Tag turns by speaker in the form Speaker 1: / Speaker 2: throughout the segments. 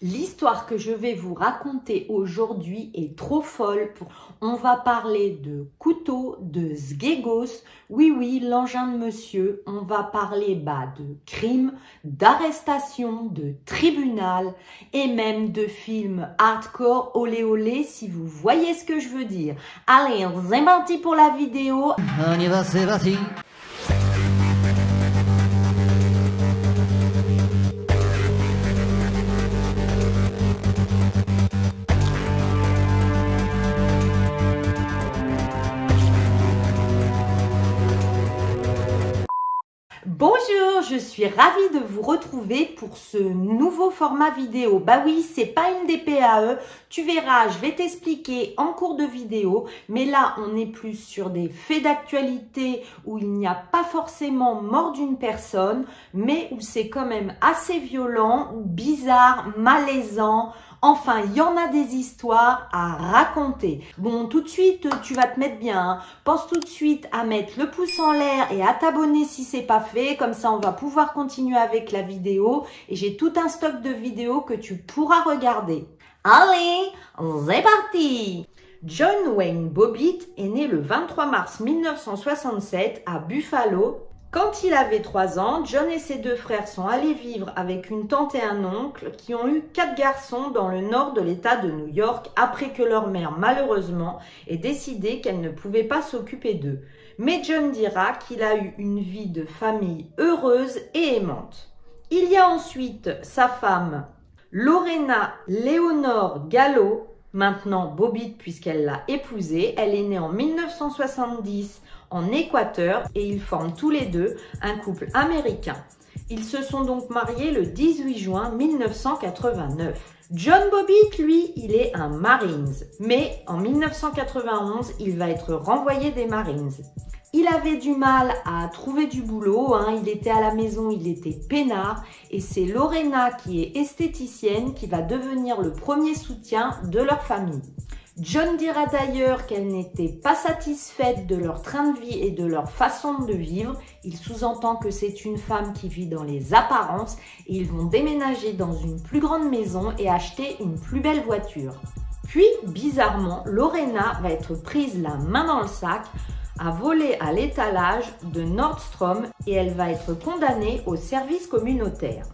Speaker 1: L'histoire que je vais vous raconter aujourd'hui est trop folle. On va parler de couteau, de sgegos, oui oui, l'engin de monsieur. On va parler bah, de crime, d'arrestation, de tribunal et même de films hardcore olé olé si vous voyez ce que je veux dire. Allez, c'est parti pour la vidéo. On y va, c'est parti. Bonjour, je suis ravie de vous retrouver pour ce nouveau format vidéo. Bah oui, c'est pas une DPAE. Tu verras, je vais t'expliquer en cours de vidéo. Mais là, on est plus sur des faits d'actualité où il n'y a pas forcément mort d'une personne, mais où c'est quand même assez violent, bizarre, malaisant. Enfin, il y en a des histoires à raconter. Bon, tout de suite, tu vas te mettre bien. Hein. Pense tout de suite à mettre le pouce en l'air et à t'abonner si c'est pas fait. Comme ça, on va pouvoir continuer avec la vidéo. Et j'ai tout un stock de vidéos que tu pourras regarder. Allez, c'est parti John Wayne Bobbitt est né le 23 mars 1967 à Buffalo, quand il avait 3 ans, John et ses deux frères sont allés vivre avec une tante et un oncle qui ont eu quatre garçons dans le nord de l'État de New York après que leur mère malheureusement ait décidé qu'elle ne pouvait pas s'occuper d'eux. Mais John dira qu'il a eu une vie de famille heureuse et aimante. Il y a ensuite sa femme Lorena Léonore Gallo, maintenant Bobbitt puisqu'elle l'a épousée. Elle est née en 1970 en Équateur et ils forment tous les deux un couple américain. Ils se sont donc mariés le 18 juin 1989. John Bobbitt, lui, il est un Marines, mais en 1991, il va être renvoyé des Marines. Il avait du mal à trouver du boulot, hein. il était à la maison, il était peinard, et c'est Lorena qui est esthéticienne qui va devenir le premier soutien de leur famille. John dira d'ailleurs qu'elle n'était pas satisfaite de leur train de vie et de leur façon de vivre. Il sous-entend que c'est une femme qui vit dans les apparences et ils vont déménager dans une plus grande maison et acheter une plus belle voiture. Puis, bizarrement, Lorena va être prise la main dans le sac à voler à l'étalage de Nordstrom et elle va être condamnée au service communautaire.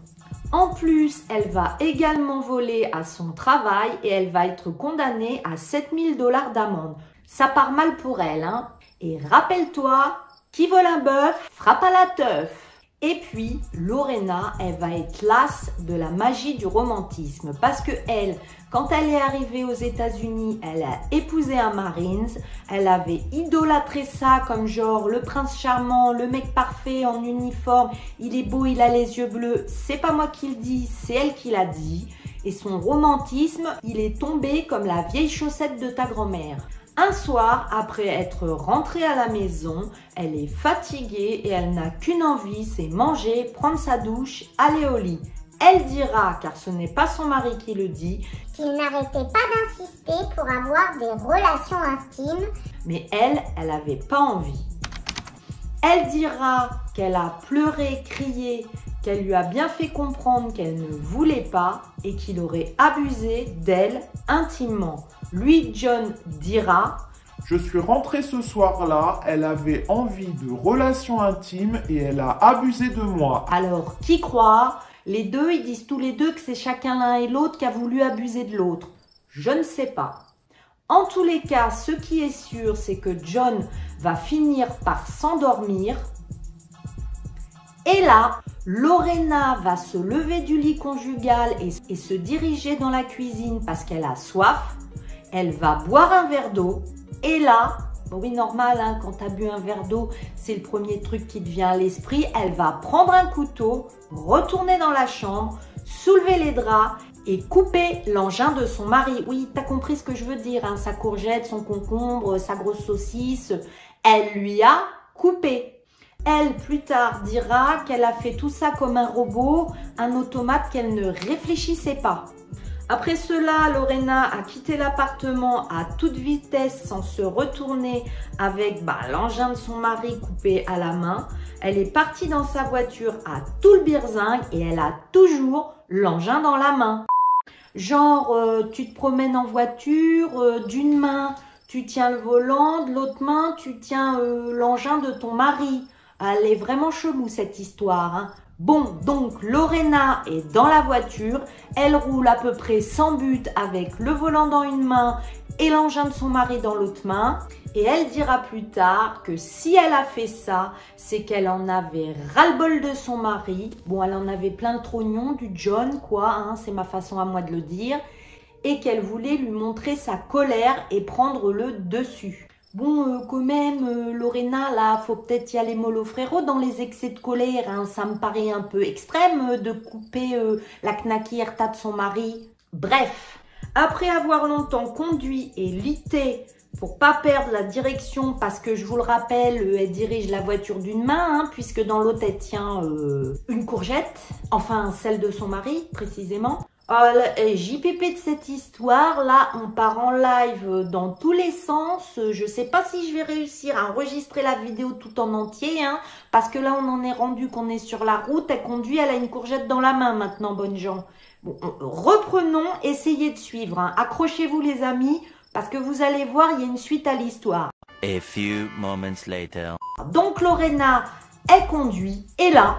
Speaker 1: En plus, elle va également voler à son travail et elle va être condamnée à 7000 dollars d'amende. Ça part mal pour elle, hein Et rappelle-toi, qui vole un bœuf frappe à la teuf. Et puis, Lorena, elle va être lasse de la magie du romantisme parce que elle, quand elle est arrivée aux États-Unis, elle a épousé un Marines. Elle avait idolâtré ça comme genre le prince charmant, le mec parfait en uniforme. Il est beau, il a les yeux bleus. C'est pas moi qui le dis, c'est elle qui l'a dit. Et son romantisme, il est tombé comme la vieille chaussette de ta grand-mère. Un soir, après être rentrée à la maison, elle est fatiguée et elle n'a qu'une envie, c'est manger, prendre sa douche, aller au lit. Elle dira, car ce n'est pas son mari qui le dit,
Speaker 2: qu'il n'arrêtait pas d'insister pour avoir des relations intimes.
Speaker 1: Mais elle, elle n'avait pas envie. Elle dira qu'elle a pleuré, crié, qu'elle lui a bien fait comprendre qu'elle ne voulait pas et qu'il aurait abusé d'elle intimement. Lui, John, dira
Speaker 3: Je suis rentrée ce soir-là, elle avait envie de relations intimes et elle a abusé de moi.
Speaker 1: Alors, qui croit Les deux, ils disent tous les deux que c'est chacun l'un et l'autre qui a voulu abuser de l'autre. Je ne sais pas. En tous les cas, ce qui est sûr, c'est que John va finir par s'endormir. Et là, Lorena va se lever du lit conjugal et, se diriger dans la cuisine parce qu'elle a soif. Elle va boire un verre d'eau. Et là, oui, normal, hein, quand tu as bu un verre d'eau, c'est le premier truc qui te vient à l'esprit. Elle va prendre un couteau, retourner dans la chambre, soulever les draps et couper l'engin de son mari. Oui, tu as compris ce que je veux dire, hein, sa courgette, son concombre, sa grosse saucisse. Elle lui a coupé. Elle, plus tard, dira qu'elle a fait tout ça comme un robot, un automate qu'elle ne réfléchissait pas. Après cela, Lorena a quitté l'appartement à toute vitesse sans se retourner avec bah, l'engin de son mari coupé à la main. Elle est partie dans sa voiture à tout le birzingue et elle a toujours l'engin dans la main. Genre, euh, tu te promènes en voiture, euh, d'une main, tu tiens le volant, de l'autre main, tu tiens euh, l'engin de ton mari. Elle est vraiment chelou cette histoire. Hein. Bon, donc Lorena est dans la voiture, elle roule à peu près sans but avec le volant dans une main et l'engin de son mari dans l'autre main. Et elle dira plus tard que si elle a fait ça, c'est qu'elle en avait ras-le-bol de son mari. Bon, elle en avait plein de trognons, du John, quoi, hein, c'est ma façon à moi de le dire. Et qu'elle voulait lui montrer sa colère et prendre le dessus. Bon, euh, quand même, euh, Lorena, là, faut peut-être y aller mollo frérot dans les excès de colère. Hein. Ça me paraît un peu extrême euh, de couper la knackierta de son mari. Bref, après avoir longtemps conduit et lité pour pas perdre la direction, parce que je vous le rappelle, elle dirige la voiture d'une main, hein, puisque dans l'autre elle tient une courgette, enfin celle de son mari précisément. Oh, JPP de cette histoire, là, on part en live dans tous les sens. Je sais pas si je vais réussir à enregistrer la vidéo tout en entier, hein, parce que là, on en est rendu qu'on est sur la route. Elle conduit, elle a une courgette dans la main maintenant, bonnes gens. Bon, reprenons, essayez de suivre. Hein. Accrochez-vous les amis, parce que vous allez voir, il y a une suite à l'histoire.
Speaker 4: A few moments later.
Speaker 1: Donc Lorena, elle conduit, et là,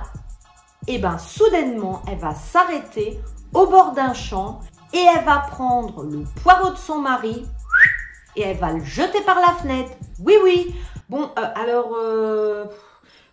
Speaker 1: eh ben, soudainement, elle va s'arrêter au bord d'un champ et elle va prendre le poireau de son mari et elle va le jeter par la fenêtre. Oui, oui. Bon, euh, alors, euh,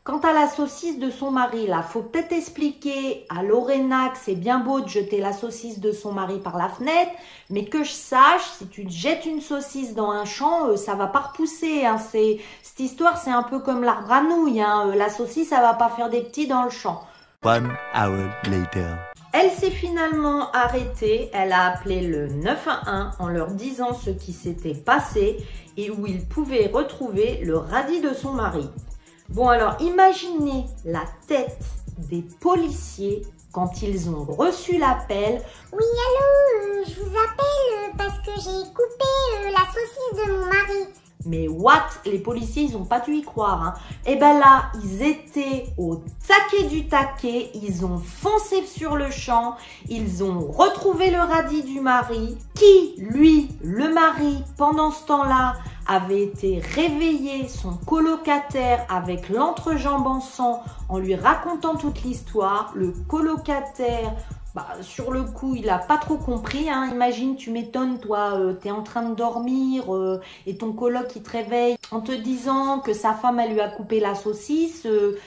Speaker 1: Quant à la saucisse de son mari, là, faut peut-être expliquer à Lorena que c'est bien beau de jeter la saucisse de son mari par la fenêtre, mais que je sache, si tu jettes une saucisse dans un champ, euh, ça va pas repousser. Hein. C'est cette histoire, c'est un peu comme l'arbre à nouilles. Hein. La saucisse, ça va pas faire des petits dans le champ.
Speaker 4: One hour later.
Speaker 1: Elle s'est finalement arrêtée, elle a appelé le 911 en leur disant ce qui s'était passé et où ils pouvaient retrouver le radis de son mari. Bon alors, imaginez la tête des policiers quand ils ont reçu l'appel.
Speaker 2: Oui, allô, euh, je vous appelle parce que j'ai coupé euh, la saucisse de mon mari.
Speaker 1: Mais what? Les policiers, ils n'ont pas dû y croire. Hein. Et eh ben là, ils étaient au taquet du taquet, ils ont foncé sur le champ, ils ont retrouvé le radis du mari, qui, lui, le mari, pendant ce temps-là, avait été réveillé son colocataire avec l'entrejambe en sang en lui racontant toute l'histoire. Le colocataire bah, sur le coup, il a pas trop compris. Hein. Imagine, tu m'étonnes, toi, euh, tu es en train de dormir euh, et ton coloc il te réveille en te disant que sa femme elle lui a coupé la saucisse. Euh,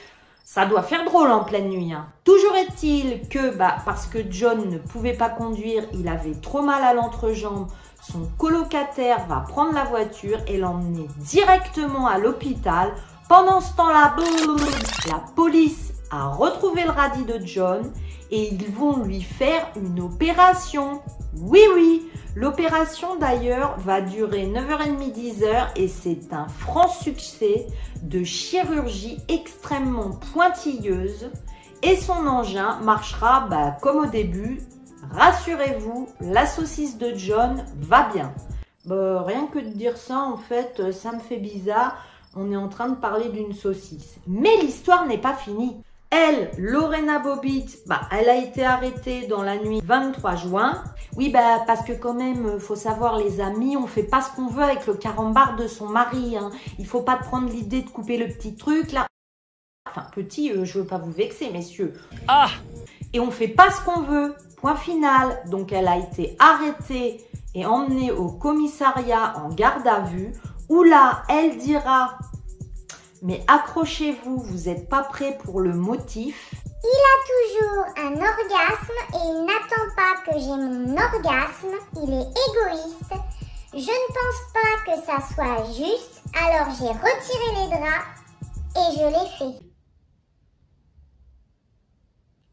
Speaker 1: ça doit faire drôle en pleine nuit. Hein. Toujours est-il que, bah, parce que John ne pouvait pas conduire, il avait trop mal à l'entrejambe. Son colocataire va prendre la voiture et l'emmener directement à l'hôpital. Pendant ce temps-là, la police a retrouvé le radis de John et ils vont lui faire une opération. Oui, oui, l'opération d'ailleurs va durer 9h30, 10h et c'est un franc succès de chirurgie extrêmement pointilleuse et son engin marchera bah, comme au début. Rassurez-vous, la saucisse de John va bien. Bah, rien que de dire ça, en fait, ça me fait bizarre. On est en train de parler d'une saucisse. Mais l'histoire n'est pas finie. Elle, Lorena Bobbitt, bah, elle a été arrêtée dans la nuit 23 juin. Oui, bah, parce que quand même, euh, faut savoir, les amis, on fait pas ce qu'on veut avec le carambar de son mari. Hein. Il faut pas prendre l'idée de couper le petit truc, là. Enfin, petit, euh, je veux pas vous vexer, messieurs.
Speaker 4: Ah
Speaker 1: Et on fait pas ce qu'on veut. Point final. Donc, elle a été arrêtée et emmenée au commissariat en garde à vue, où là, elle dira mais accrochez-vous, vous n'êtes pas prêt pour le motif.
Speaker 2: Il a toujours un orgasme et il n'attend pas que j'ai mon orgasme. Il est égoïste. Je ne pense pas que ça soit juste. Alors j'ai retiré les draps et je l'ai fait.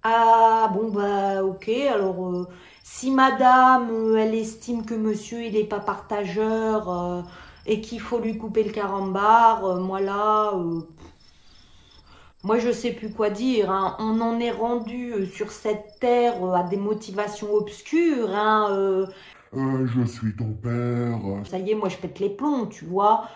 Speaker 1: Ah bon bah ok alors euh, si madame euh, elle estime que monsieur il n'est pas partageur euh, et qu'il faut lui couper le carambar, euh, moi là, euh, moi je sais plus quoi dire. Hein. On en est rendu euh, sur cette terre à des motivations obscures. Hein,
Speaker 3: je suis ton père.
Speaker 1: Ça y est, moi je pète les plombs, tu vois.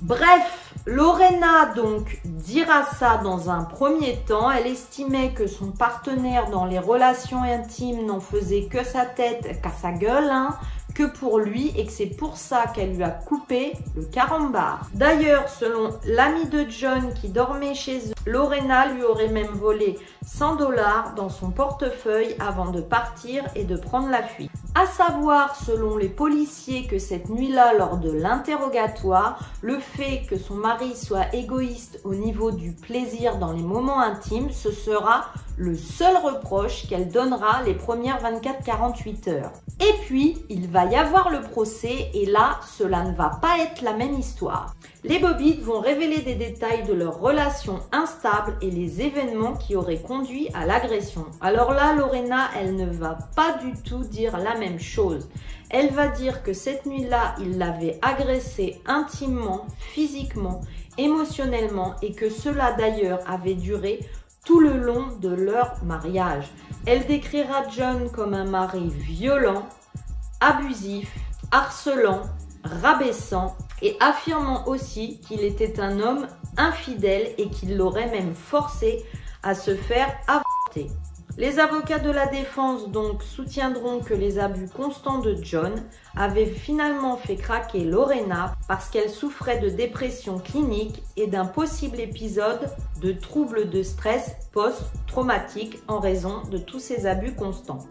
Speaker 1: Bref, Lorena donc dira ça dans un premier temps. Elle estimait que son partenaire dans les relations intimes n'en faisait que sa tête qu'à sa gueule. Hein que pour lui et que c'est pour ça qu'elle lui a coupé le carambar. D'ailleurs, selon l'ami de John qui dormait chez Lorena lui aurait même volé 100 dollars dans son portefeuille avant de partir et de prendre la fuite. À savoir, selon les policiers, que cette nuit-là, lors de l'interrogatoire, le fait que son mari soit égoïste au niveau du plaisir dans les moments intimes, ce sera le seul reproche qu'elle donnera les premières 24-48 heures. Et puis, il va y avoir le procès et là, cela ne va pas être la même histoire. Les Bobbitt vont révéler des détails de leur relation instable et les événements qui auraient conduit à l'agression. Alors là, Lorena, elle ne va pas du tout dire la même chose. Elle va dire que cette nuit-là, il l'avait agressée intimement, physiquement, émotionnellement et que cela d'ailleurs avait duré tout le long de leur mariage. Elle décrira John comme un mari violent, abusif, harcelant, rabaissant et affirmant aussi qu'il était un homme infidèle et qu'il l'aurait même forcé à se faire avorter. Les avocats de la défense donc soutiendront que les abus constants de John avaient finalement fait craquer Lorena parce qu'elle souffrait de dépression clinique et d'un possible épisode de troubles de stress post-traumatique en raison de tous ces abus constants.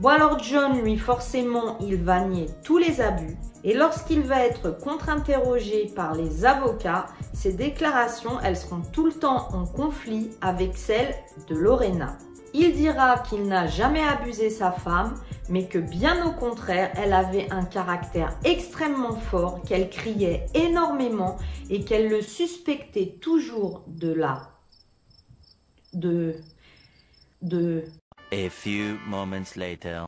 Speaker 1: Bon alors John, lui forcément, il va nier tous les abus et lorsqu'il va être contre-interrogé par les avocats, ses déclarations, elles seront tout le temps en conflit avec celles de Lorena. Il dira qu'il n'a jamais abusé sa femme, mais que bien au contraire, elle avait un caractère extrêmement fort, qu'elle criait énormément et qu'elle le suspectait toujours de la... de... de...
Speaker 4: A few moments later.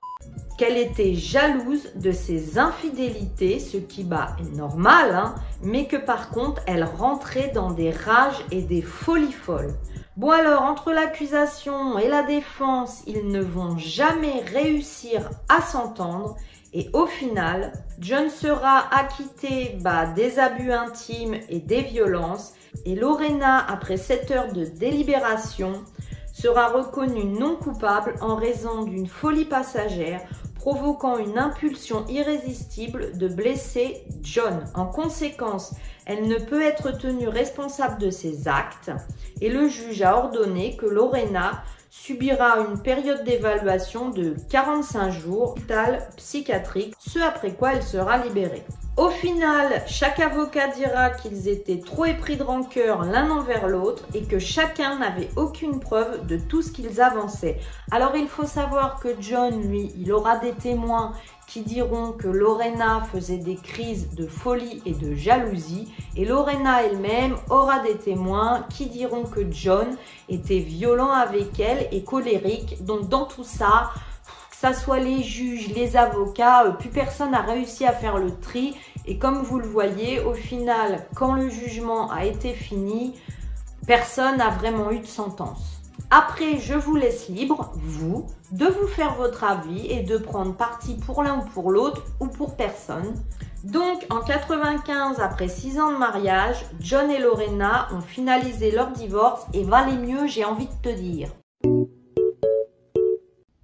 Speaker 1: Qu'elle était jalouse de ses infidélités, ce qui bah, est normal, hein, mais que par contre elle rentrait dans des rages et des folies folles. Bon alors, entre l'accusation et la défense, ils ne vont jamais réussir à s'entendre. Et au final, John sera acquitté bah, des abus intimes et des violences. Et Lorena, après 7 heures de délibération, sera reconnue non coupable en raison d'une folie passagère provoquant une impulsion irrésistible de blesser John. En conséquence, elle ne peut être tenue responsable de ses actes et le juge a ordonné que Lorena subira une période d'évaluation de 45 jours psychiatrique, ce après quoi elle sera libérée. Au final, chaque avocat dira qu'ils étaient trop épris de rancœur l'un envers l'autre et que chacun n'avait aucune preuve de tout ce qu'ils avançaient. Alors il faut savoir que John, lui, il aura des témoins qui diront que Lorena faisait des crises de folie et de jalousie et Lorena elle-même aura des témoins qui diront que John était violent avec elle et colérique. Donc dans tout ça, ça soit les juges, les avocats, euh, plus personne n'a réussi à faire le tri. Et comme vous le voyez, au final, quand le jugement a été fini, personne n'a vraiment eu de sentence. Après, je vous laisse libre, vous, de vous faire votre avis et de prendre parti pour l'un ou pour l'autre ou pour personne. Donc, en 95, après 6 ans de mariage, John et Lorena ont finalisé leur divorce et valait mieux, j'ai envie de te dire.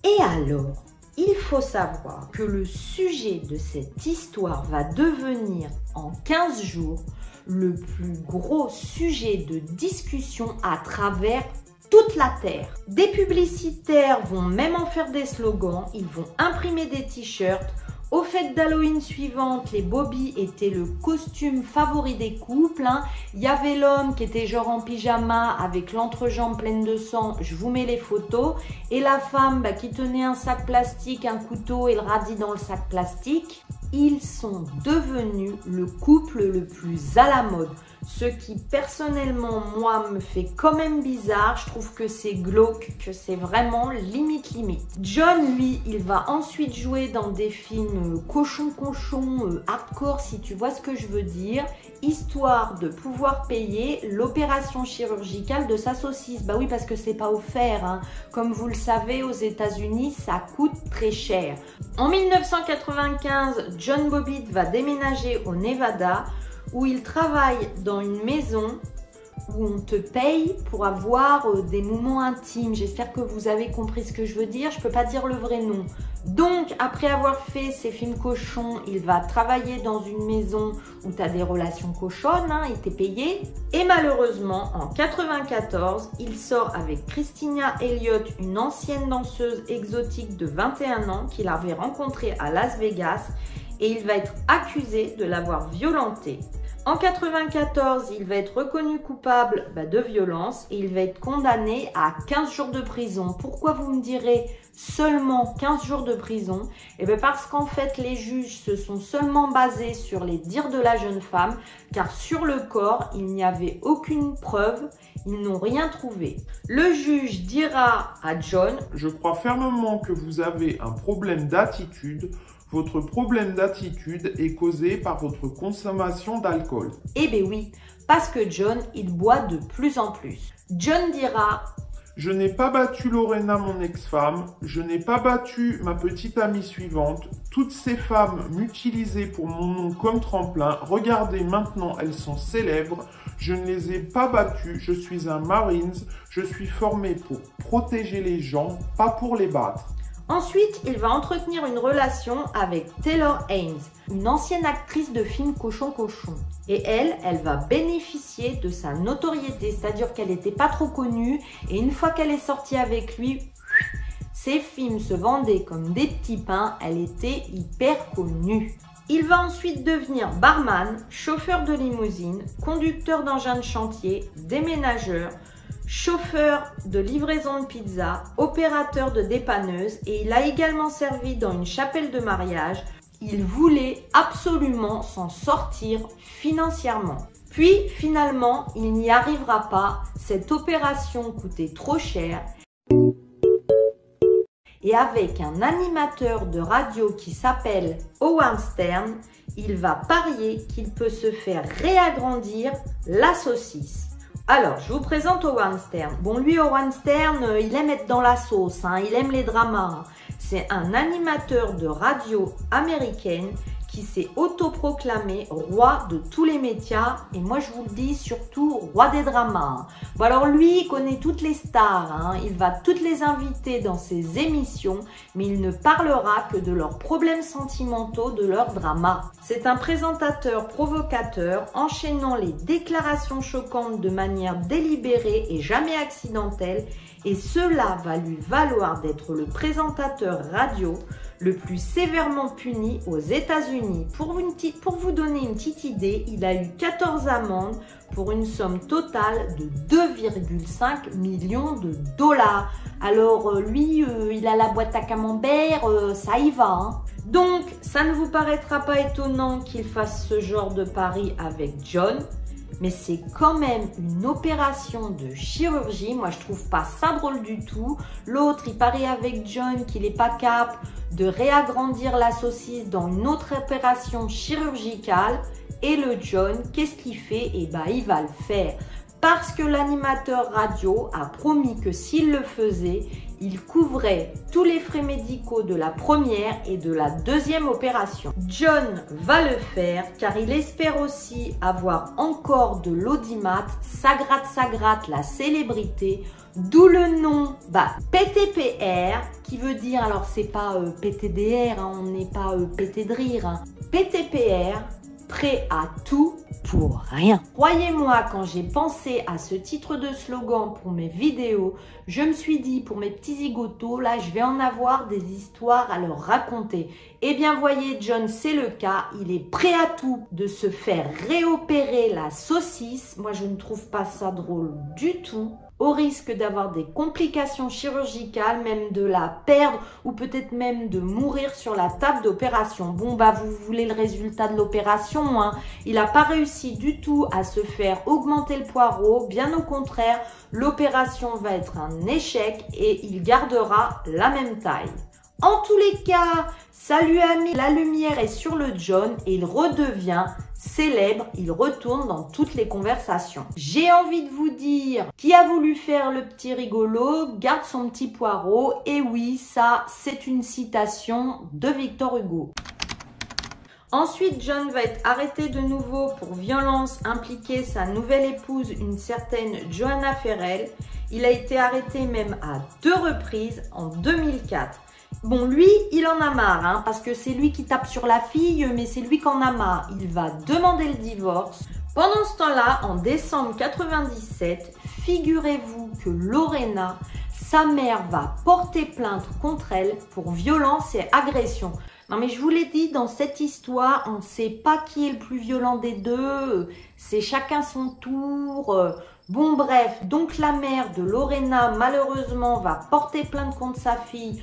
Speaker 1: Et alors il faut savoir que le sujet de cette histoire va devenir en 15 jours le plus gros sujet de discussion à travers toute la Terre. Des publicitaires vont même en faire des slogans, ils vont imprimer des t-shirts, au fête d'Halloween suivante, les Bobby étaient le costume favori des couples. Hein. Il y avait l'homme qui était genre en pyjama avec l'entrejambe pleine de sang. Je vous mets les photos. Et la femme bah, qui tenait un sac plastique, un couteau et le radis dans le sac plastique. Ils sont devenus le couple le plus à la mode. Ce qui personnellement, moi, me fait quand même bizarre. Je trouve que c'est glauque, que c'est vraiment limite limite. John, lui, il va ensuite jouer dans des films cochon-cochon, euh, hardcore, si tu vois ce que je veux dire, histoire de pouvoir payer l'opération chirurgicale de sa saucisse. Bah oui, parce que c'est pas offert. Hein. Comme vous le savez, aux États-Unis, ça coûte très cher. En 1995, John Bobbitt va déménager au Nevada où il travaille dans une maison où on te paye pour avoir euh, des moments intimes. J'espère que vous avez compris ce que je veux dire. Je peux pas dire le vrai nom. Donc, après avoir fait ses films cochons, il va travailler dans une maison où tu as des relations cochonnes, hein, il t'est payé. Et malheureusement, en 94, il sort avec Christina Elliott, une ancienne danseuse exotique de 21 ans qu'il avait rencontrée à Las Vegas et il va être accusé de l'avoir violentée. En 94, il va être reconnu coupable bah, de violence et il va être condamné à 15 jours de prison. Pourquoi vous me direz seulement 15 jours de prison? Eh bien parce qu'en fait, les juges se sont seulement basés sur les dires de la jeune femme, car sur le corps, il n'y avait aucune preuve, ils n'ont rien trouvé. Le juge dira à John
Speaker 3: Je crois fermement que vous avez un problème d'attitude votre problème d'attitude est causé par votre consommation d'alcool.
Speaker 1: Eh bien oui, parce que John, il boit de plus en plus. John dira
Speaker 3: Je n'ai pas battu Lorena, mon ex-femme. Je n'ai pas battu ma petite amie suivante. Toutes ces femmes m'utilisaient pour mon nom comme tremplin. Regardez maintenant, elles sont célèbres. Je ne les ai pas battues. Je suis un Marines. Je suis formé pour protéger les gens, pas pour les battre.
Speaker 1: Ensuite, il va entretenir une relation avec Taylor Haynes, une ancienne actrice de films Cochon Cochon. Et elle, elle va bénéficier de sa notoriété, c'est-à-dire qu'elle n'était pas trop connue. Et une fois qu'elle est sortie avec lui, ses films se vendaient comme des petits pains, elle était hyper connue. Il va ensuite devenir barman, chauffeur de limousine, conducteur d'engins de chantier, déménageur, chauffeur de livraison de pizza, opérateur de dépanneuse et il a également servi dans une chapelle de mariage. Il voulait absolument s'en sortir financièrement. Puis finalement, il n'y arrivera pas. Cette opération coûtait trop cher. Et avec un animateur de radio qui s'appelle Owen Stern, il va parier qu'il peut se faire réagrandir la saucisse. Alors, je vous présente Owen Stern. Bon, lui, Owen Stern, euh, il aime être dans la sauce, hein, il aime les dramas. Hein. C'est un animateur de radio américaine qui s'est autoproclamé roi de tous les médias et moi je vous le dis surtout roi des dramas. Bon alors lui il connaît toutes les stars, hein. il va toutes les inviter dans ses émissions mais il ne parlera que de leurs problèmes sentimentaux, de leurs dramas. C'est un présentateur provocateur enchaînant les déclarations choquantes de manière délibérée et jamais accidentelle et cela va lui valoir d'être le présentateur radio le plus sévèrement puni aux États-Unis. Pour, vous donner une petite idée, il a eu 14 amendes pour une somme totale de 2,5 millions de dollars. Alors euh, lui, euh, il a la boîte à camembert, euh, ça y va. Hein. Donc, ça ne vous paraîtra pas étonnant qu'il fasse ce genre de pari avec John, mais c'est quand même une opération de chirurgie. Moi, je trouve pas ça drôle du tout. L'autre, il parie avec John qu'il n'est pas cap de réagrandir la saucisse dans une autre opération chirurgicale. Et le John, qu'est-ce qu'il fait? Eh bien, il va le faire. Parce que l'animateur radio a promis que s'il le faisait, il couvrait tous les frais médicaux de la première et de la deuxième opération. John va le faire car il espère aussi avoir encore de l'audimat, ça gratte la célébrité, d'où le nom bah, PTPR qui veut dire, alors c'est pas euh, PTDR, hein, on n'est pas euh, pété de rire, hein. PTPR, prêt à tout pour rien. Croyez-moi, quand j'ai pensé à ce titre de slogan pour mes vidéos, je me suis dit pour mes petits zigotos, là je vais en avoir des histoires à leur raconter. Eh bien voyez John, c'est le cas, il est prêt à tout de se faire réopérer la saucisse. Moi je ne trouve pas ça drôle du tout au risque d'avoir des complications chirurgicales, même de la perdre ou peut-être même de mourir sur la table d'opération. Bon, bah vous voulez le résultat de l'opération, hein. Il n'a pas réussi du tout à se faire augmenter le poireau, bien au contraire, l'opération va être un échec et il gardera la même taille. En tous les cas, ça lui a mis la lumière est sur le John et il redevient célèbre, il retourne dans toutes les conversations. J'ai envie de vous dire, qui a voulu faire le petit rigolo, garde son petit poireau. Et oui, ça, c'est une citation de Victor Hugo. Ensuite, John va être arrêté de nouveau pour violence impliquée sa nouvelle épouse, une certaine Johanna Ferrell. Il a été arrêté même à deux reprises en 2004. Bon, lui, il en a marre, hein, parce que c'est lui qui tape sur la fille, mais c'est lui qui en a marre. Il va demander le divorce. Pendant ce temps-là, en décembre 97, figurez-vous que Lorena, sa mère va porter plainte contre elle pour violence et agression. Non mais je vous l'ai dit, dans cette histoire, on ne sait pas qui est le plus violent des deux. C'est chacun son tour. Bon bref, donc la mère de Lorena malheureusement va porter plainte contre sa fille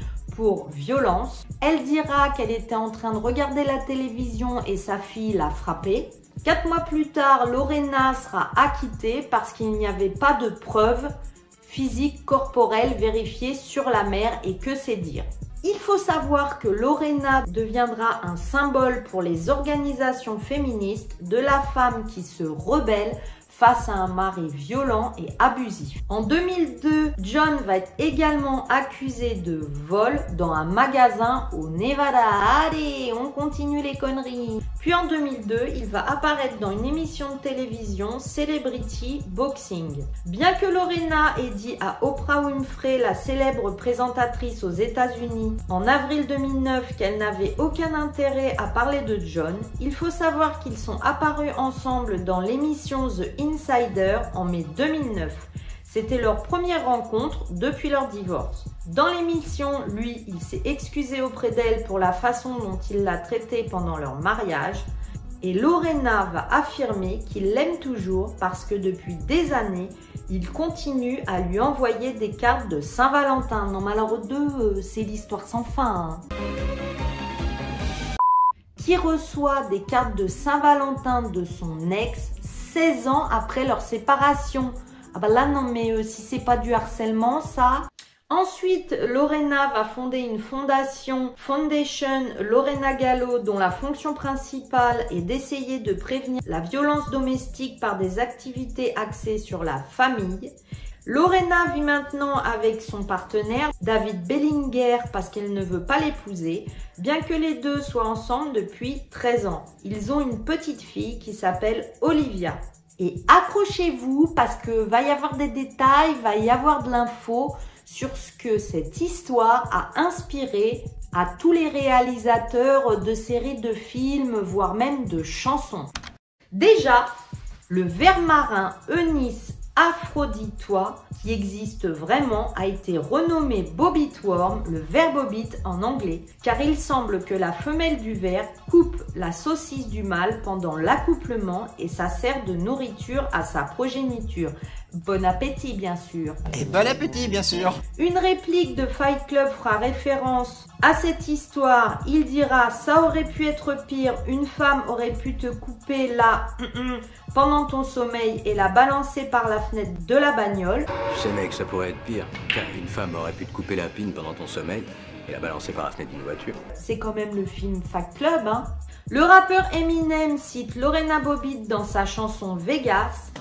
Speaker 1: violence. Elle dira qu'elle était en train de regarder la télévision et sa fille l'a frappée. Quatre mois plus tard, Lorena sera acquittée parce qu'il n'y avait pas de preuves physiques corporelles vérifiées sur la mère et que c'est dire. Il faut savoir que Lorena deviendra un symbole pour les organisations féministes de la femme qui se rebelle face à un mari violent et abusif. En 2002, John va être également accusé de vol dans un magasin au Nevada. Allez, on continue les conneries. Puis en 2002, il va apparaître dans une émission de télévision Celebrity Boxing. Bien que Lorena ait dit à Oprah Winfrey, la célèbre présentatrice aux États-Unis, en avril 2009 qu'elle n'avait aucun intérêt à parler de John, il faut savoir qu'ils sont apparus ensemble dans l'émission The Insider en mai 2009. C'était leur première rencontre depuis leur divorce. Dans l'émission, lui, il s'est excusé auprès d'elle pour la façon dont il l'a traitée pendant leur mariage. Et Lorena va affirmer qu'il l'aime toujours parce que depuis des années, il continue à lui envoyer des cartes de Saint-Valentin. Non, alors deux, c'est l'histoire sans fin. Hein. Qui reçoit des cartes de Saint-Valentin de son ex 16 ans après leur séparation. Ah bah là non mais euh, si c'est pas du harcèlement ça. Ensuite, Lorena va fonder une fondation, Foundation Lorena Gallo, dont la fonction principale est d'essayer de prévenir la violence domestique par des activités axées sur la famille. Lorena vit maintenant avec son partenaire David Bellinger parce qu'elle ne veut pas l'épouser, bien que les deux soient ensemble depuis 13 ans. Ils ont une petite fille qui s'appelle Olivia. Et accrochez-vous parce que va y avoir des détails, va y avoir de l'info sur ce que cette histoire a inspiré à tous les réalisateurs de séries de films, voire même de chansons. Déjà, le ver marin Eunice aphroditois qui existe vraiment a été renommé Bobit Worm, le ver bobit en anglais, car il semble que la femelle du ver coupe la saucisse du mâle pendant l'accouplement et ça sert de nourriture à sa progéniture. Bon appétit bien sûr.
Speaker 5: Et bon appétit bien sûr.
Speaker 1: Une réplique de Fight Club fera référence à cette histoire. Il dira ça aurait pu être pire, une femme aurait pu te couper la pendant ton sommeil et la balancer par la fenêtre de la bagnole.
Speaker 6: Je sais mec, ça pourrait être pire, car une femme aurait pu te couper la pine pendant ton sommeil et la balancer par la fenêtre d'une voiture.
Speaker 1: C'est quand même le film Fight Club, hein le rappeur Eminem cite Lorena Bobbitt dans sa chanson Vegas.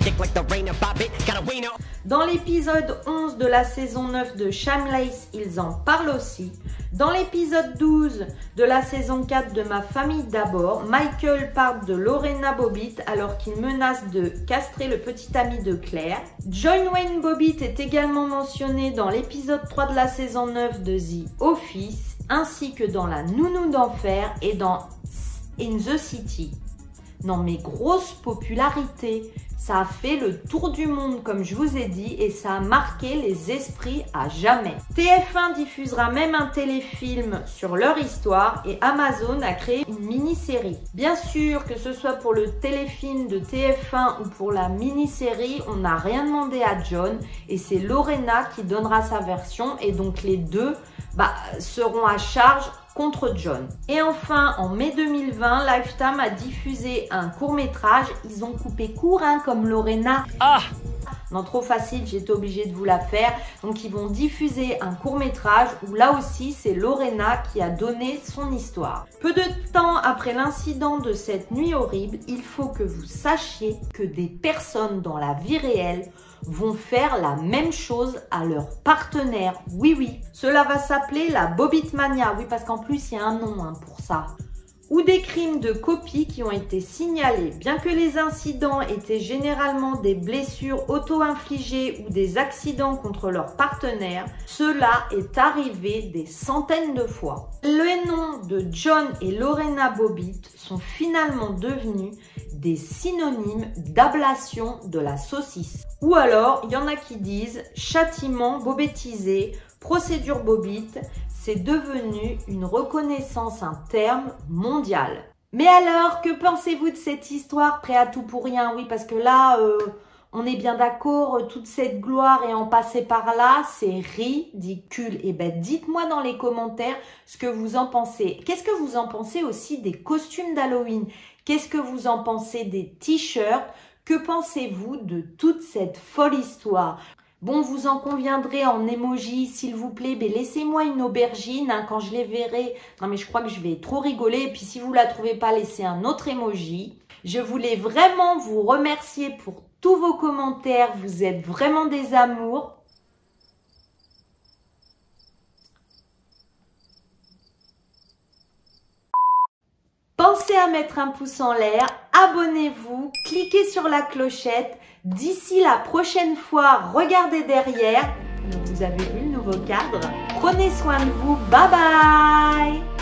Speaker 1: Dans l'épisode 11 de la saison 9 de Shameless, ils en parlent aussi. Dans l'épisode 12 de la saison 4 de Ma famille d'abord, Michael parle de Lorena Bobbitt alors qu'il menace de castrer le petit ami de Claire. John Wayne Bobbitt est également mentionné dans l'épisode 3 de la saison 9 de The Office, ainsi que dans La Nounou d'Enfer et dans in the City. Non mais grosse popularité, ça a fait le tour du monde comme je vous ai dit et ça a marqué les esprits à jamais. TF1 diffusera même un téléfilm sur leur histoire et Amazon a créé une mini-série. Bien sûr que ce soit pour le téléfilm de TF1 ou pour la mini-série, on n'a rien demandé à John et c'est Lorena qui donnera sa version et donc les deux bah, seront à charge contre John. Et enfin, en mai 2020, Lifetime a diffusé un court métrage. Ils ont coupé court, hein, comme Lorena. Ah non, trop facile, j'étais obligée de vous la faire. Donc, ils vont diffuser un court métrage où là aussi, c'est Lorena qui a donné son histoire. Peu de temps après l'incident de cette nuit horrible, il faut que vous sachiez que des personnes dans la vie réelle vont faire la même chose à leur partenaire. Oui, oui. Cela va s'appeler la Bobitmania. Oui, parce qu'en plus, il y a un nom hein, pour ça. ou des crimes de copie qui ont été signalés. Bien que les incidents étaient généralement des blessures auto-infligées ou des accidents contre leur partenaire, cela est arrivé des centaines de fois. Les noms de John et Lorena Bobbitt sont finalement devenus des synonymes d'ablation de la saucisse. Ou alors, il y en a qui disent châtiment bobettisé, procédure Bobbitt, c'est devenu une reconnaissance, un terme mondial. Mais alors, que pensez-vous de cette histoire Prêt à tout pour rien? Oui, parce que là, euh, on est bien d'accord, toute cette gloire et en passer par là, c'est ridicule. Et eh ben, dites-moi dans les commentaires ce que vous en pensez. Qu'est-ce que vous en pensez aussi des costumes d'Halloween? Qu'est-ce que vous en pensez des t-shirts? Que pensez-vous de toute cette folle histoire? Bon, vous en conviendrez en emoji, s'il vous plaît, mais laissez-moi une aubergine hein, quand je les verrai. Non, mais je crois que je vais trop rigoler. Et puis, si vous la trouvez pas, laissez un autre emoji. Je voulais vraiment vous remercier pour tous vos commentaires. Vous êtes vraiment des amours. Pensez mettre un pouce en l'air, abonnez-vous, cliquez sur la clochette. D'ici la prochaine fois, regardez derrière. Vous avez vu le nouveau cadre? Prenez soin de vous. Bye bye